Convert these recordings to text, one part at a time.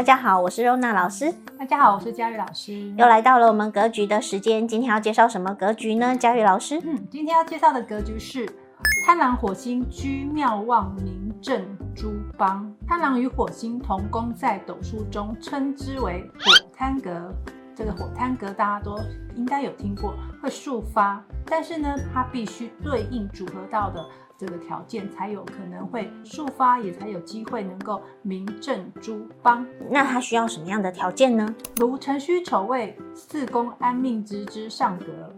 大家好，我是肉娜老师。大家好，我是佳玉老师。又来到了我们格局的时间，今天要介绍什么格局呢？佳玉老师，嗯，今天要介绍的格局是贪狼火星居妙旺明正诸邦。贪狼与火星同宫，在斗数中称之为火贪格。这个火贪格大家都应该有听过，会速发，但是呢，它必须对应组合到的这个条件，才有可能会速发，也才有机会能够名正诸邦。那它需要什么样的条件呢？如辰戌丑未四宫安命之之上格，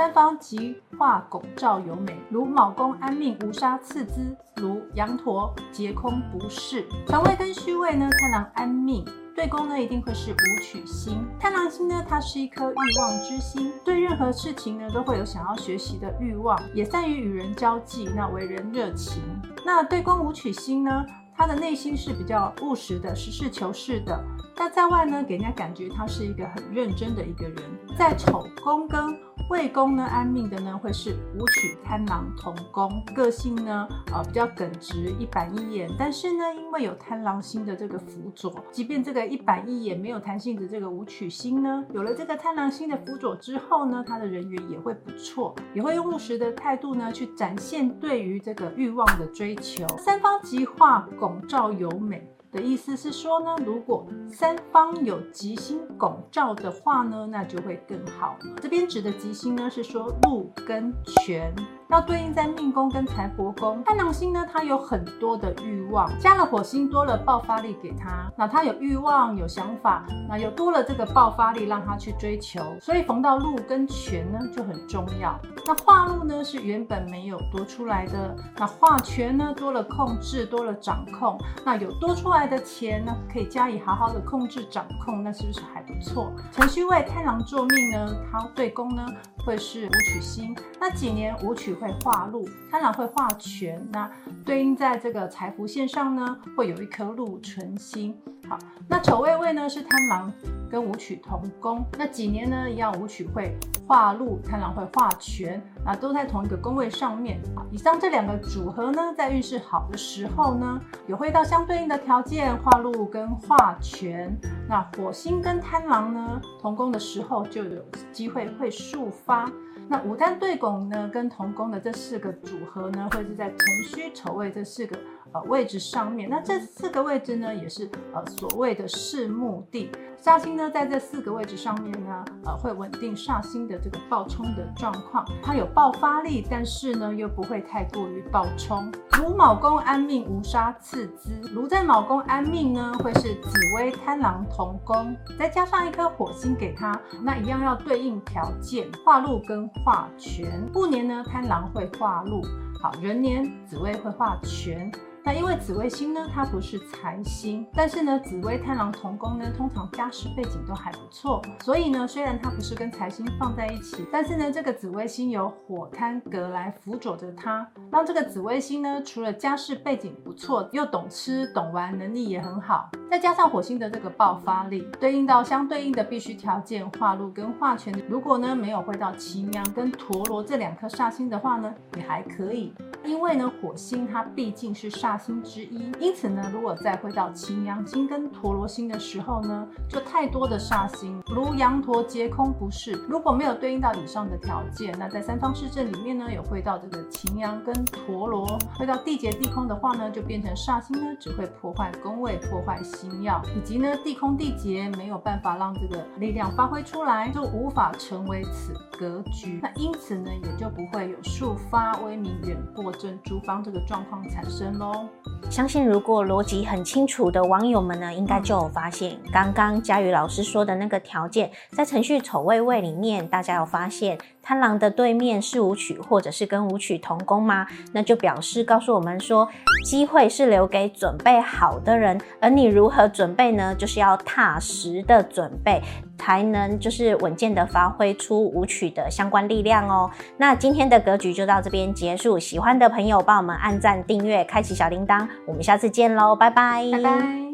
三方吉化拱照有美；如卯宫安命无杀次之，如羊陀劫空不仕。辰未跟虚位呢，贪狼安命。对宫呢，一定会是武曲星。贪狼星呢，它是一颗欲望之星，对任何事情呢，都会有想要学习的欲望，也善于与人交际，那为人热情。那对宫武曲星呢，他的内心是比较务实的，实事求是的。那在外呢，给人家感觉他是一个很认真的一个人。在丑宫跟未宫呢，安命的呢，会是武曲贪狼同宫，个性呢，呃，比较耿直，一板一眼。但是呢，因为有贪狼星的这个辅佐，即便这个一板一眼没有弹性的这个武曲星呢，有了这个贪狼星的辅佐之后呢，他的人缘也会不错，也会用务实的态度呢，去展现对于这个欲望的追求。三方极化拱拱照有美。的意思是说呢，如果三方有吉星拱照的话呢，那就会更好。这边指的吉星呢，是说禄跟权。要对应在命宫跟财帛宫，太狼星呢，它有很多的欲望，加了火星多了爆发力给他，那他有欲望有想法，那又多了这个爆发力让他去追求，所以逢到禄跟权呢就很重要。那化禄呢是原本没有多出来的，那化权呢多了控制多了掌控，那有多出来的钱呢可以加以好好的控制掌控，那是不是还不错？辰戌未贪狼坐命呢，它对宫呢会是武曲星，那几年武曲。会化禄，贪狼会化权，那对应在这个财富线上呢，会有一颗禄存星。好，那丑未未呢是贪狼跟武曲同宫，那几年呢一样，武曲会化禄，贪狼会化权，那都在同一个宫位上面。以上这两个组合呢，在运势好的时候呢，也会到相对应的条件，化禄跟化权。那火星跟贪狼呢同宫的时候，就有机会会速发。那武贪对拱呢跟同宫的这四个组合呢，会是在辰戌丑未这四个。呃，位置上面，那这四个位置呢，也是呃所谓的四目地煞星呢，在这四个位置上面呢，呃，会稳定煞星的这个暴冲的状况，它有爆发力，但是呢，又不会太过于暴冲。如卯宫安命无杀次之，如在卯宫安命呢，会是紫微贪狼同宫，再加上一颗火星给它，那一样要对应条件，化禄跟化权。戊年呢，贪狼会化禄，好，壬年紫微会化权。那因为紫微星呢，它不是财星，但是呢，紫微贪狼同宫呢，通常家世背景都还不错，所以呢，虽然它不是跟财星放在一起，但是呢，这个紫微星有火贪格来辅佐着它，让这个紫微星呢，除了家世背景不错，又懂吃懂玩，能力也很好，再加上火星的这个爆发力，对应到相对应的必须条件化禄跟化权，如果呢没有会到擎羊跟陀罗这两颗煞星的话呢，也还可以。因为呢，火星它毕竟是煞星之一，因此呢，如果再回到擎羊星跟陀罗星的时候呢，就太多的煞星，如羊陀劫空不是。如果没有对应到以上的条件，那在三方四正里面呢，有回到这个擎羊跟陀罗，回到地劫地空的话呢，就变成煞星呢，只会破坏宫位、破坏星曜，以及呢，地空地劫没有办法让这个力量发挥出来，就无法成为此格局。那因此呢，也就不会有速发威名远播。正珠方这个状况产生喽。相信如果逻辑很清楚的网友们呢，应该就有发现，刚刚佳宇老师说的那个条件，在程序丑位位里面，大家有发现贪狼的对面是武曲，或者是跟武曲同宫吗？那就表示告诉我们说，机会是留给准备好的人，而你如何准备呢？就是要踏实的准备。才能就是稳健的发挥出舞曲的相关力量哦。那今天的格局就到这边结束，喜欢的朋友帮我们按赞、订阅、开启小铃铛，我们下次见喽，拜拜，拜拜。